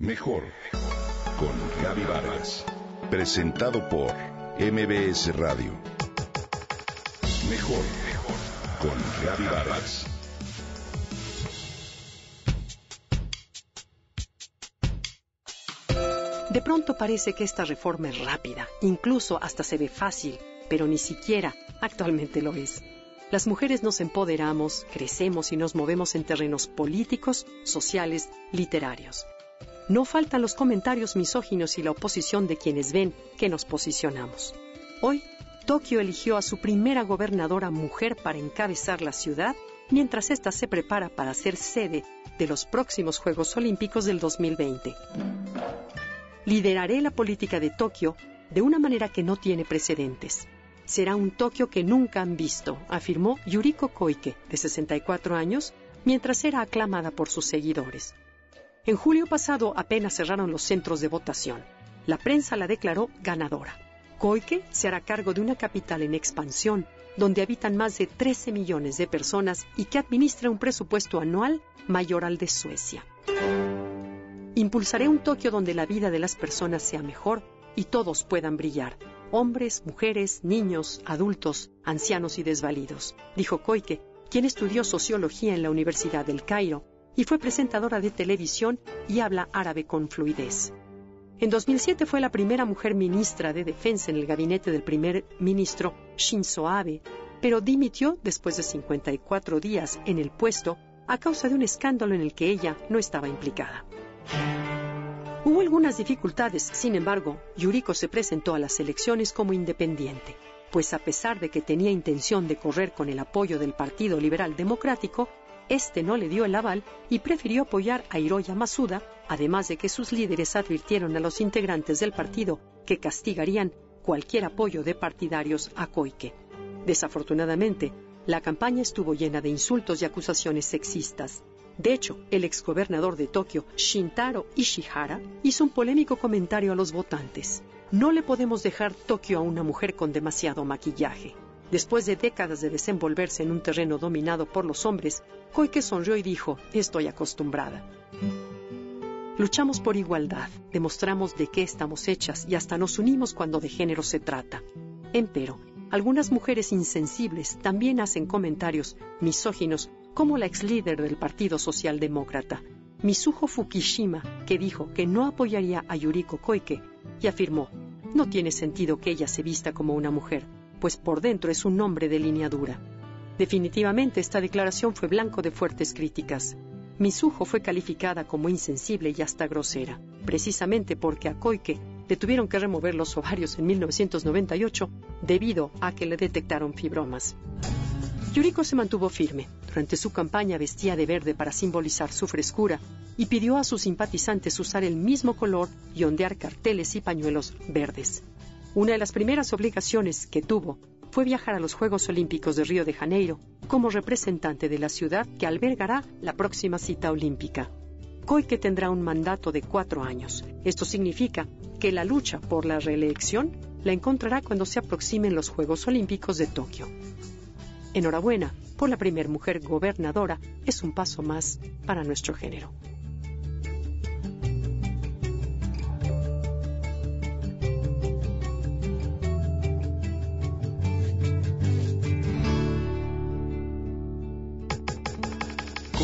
Mejor con Gaby Vargas. Presentado por MBS Radio. Mejor con Gaby Vargas. De pronto parece que esta reforma es rápida, incluso hasta se ve fácil, pero ni siquiera actualmente lo es. Las mujeres nos empoderamos, crecemos y nos movemos en terrenos políticos, sociales, literarios. No faltan los comentarios misóginos y la oposición de quienes ven que nos posicionamos. Hoy, Tokio eligió a su primera gobernadora mujer para encabezar la ciudad, mientras ésta se prepara para ser sede de los próximos Juegos Olímpicos del 2020. Lideraré la política de Tokio de una manera que no tiene precedentes. Será un Tokio que nunca han visto, afirmó Yuriko Koike, de 64 años, mientras era aclamada por sus seguidores. En julio pasado apenas cerraron los centros de votación. La prensa la declaró ganadora. Koike se hará cargo de una capital en expansión, donde habitan más de 13 millones de personas y que administra un presupuesto anual mayor al de Suecia. Impulsaré un Tokio donde la vida de las personas sea mejor y todos puedan brillar. Hombres, mujeres, niños, adultos, ancianos y desvalidos, dijo Koike, quien estudió sociología en la Universidad del Cairo y fue presentadora de televisión y habla árabe con fluidez. En 2007 fue la primera mujer ministra de Defensa en el gabinete del primer ministro Shinzo Abe, pero dimitió después de 54 días en el puesto a causa de un escándalo en el que ella no estaba implicada. Hubo algunas dificultades, sin embargo, Yuriko se presentó a las elecciones como independiente, pues a pesar de que tenía intención de correr con el apoyo del Partido Liberal Democrático, este no le dio el aval y prefirió apoyar a Hiroya Masuda, además de que sus líderes advirtieron a los integrantes del partido que castigarían cualquier apoyo de partidarios a Koike. Desafortunadamente, la campaña estuvo llena de insultos y acusaciones sexistas. De hecho, el exgobernador de Tokio, Shintaro Ishihara, hizo un polémico comentario a los votantes. No le podemos dejar Tokio a una mujer con demasiado maquillaje. Después de décadas de desenvolverse en un terreno dominado por los hombres, Koike sonrió y dijo, estoy acostumbrada. Luchamos por igualdad, demostramos de qué estamos hechas y hasta nos unimos cuando de género se trata. Empero, algunas mujeres insensibles también hacen comentarios misóginos, como la ex líder del Partido Socialdemócrata, Misuho Fukushima, que dijo que no apoyaría a Yuriko Koike y afirmó, no tiene sentido que ella se vista como una mujer pues por dentro es un hombre de línea dura. Definitivamente esta declaración fue blanco de fuertes críticas. Misujo fue calificada como insensible y hasta grosera, precisamente porque a Koike le tuvieron que remover los ovarios en 1998 debido a que le detectaron fibromas. Yuriko se mantuvo firme. Durante su campaña vestía de verde para simbolizar su frescura y pidió a sus simpatizantes usar el mismo color y ondear carteles y pañuelos verdes. Una de las primeras obligaciones que tuvo fue viajar a los Juegos Olímpicos de Río de Janeiro como representante de la ciudad que albergará la próxima cita olímpica. Koike tendrá un mandato de cuatro años. Esto significa que la lucha por la reelección la encontrará cuando se aproximen los Juegos Olímpicos de Tokio. Enhorabuena por la primer mujer gobernadora, es un paso más para nuestro género.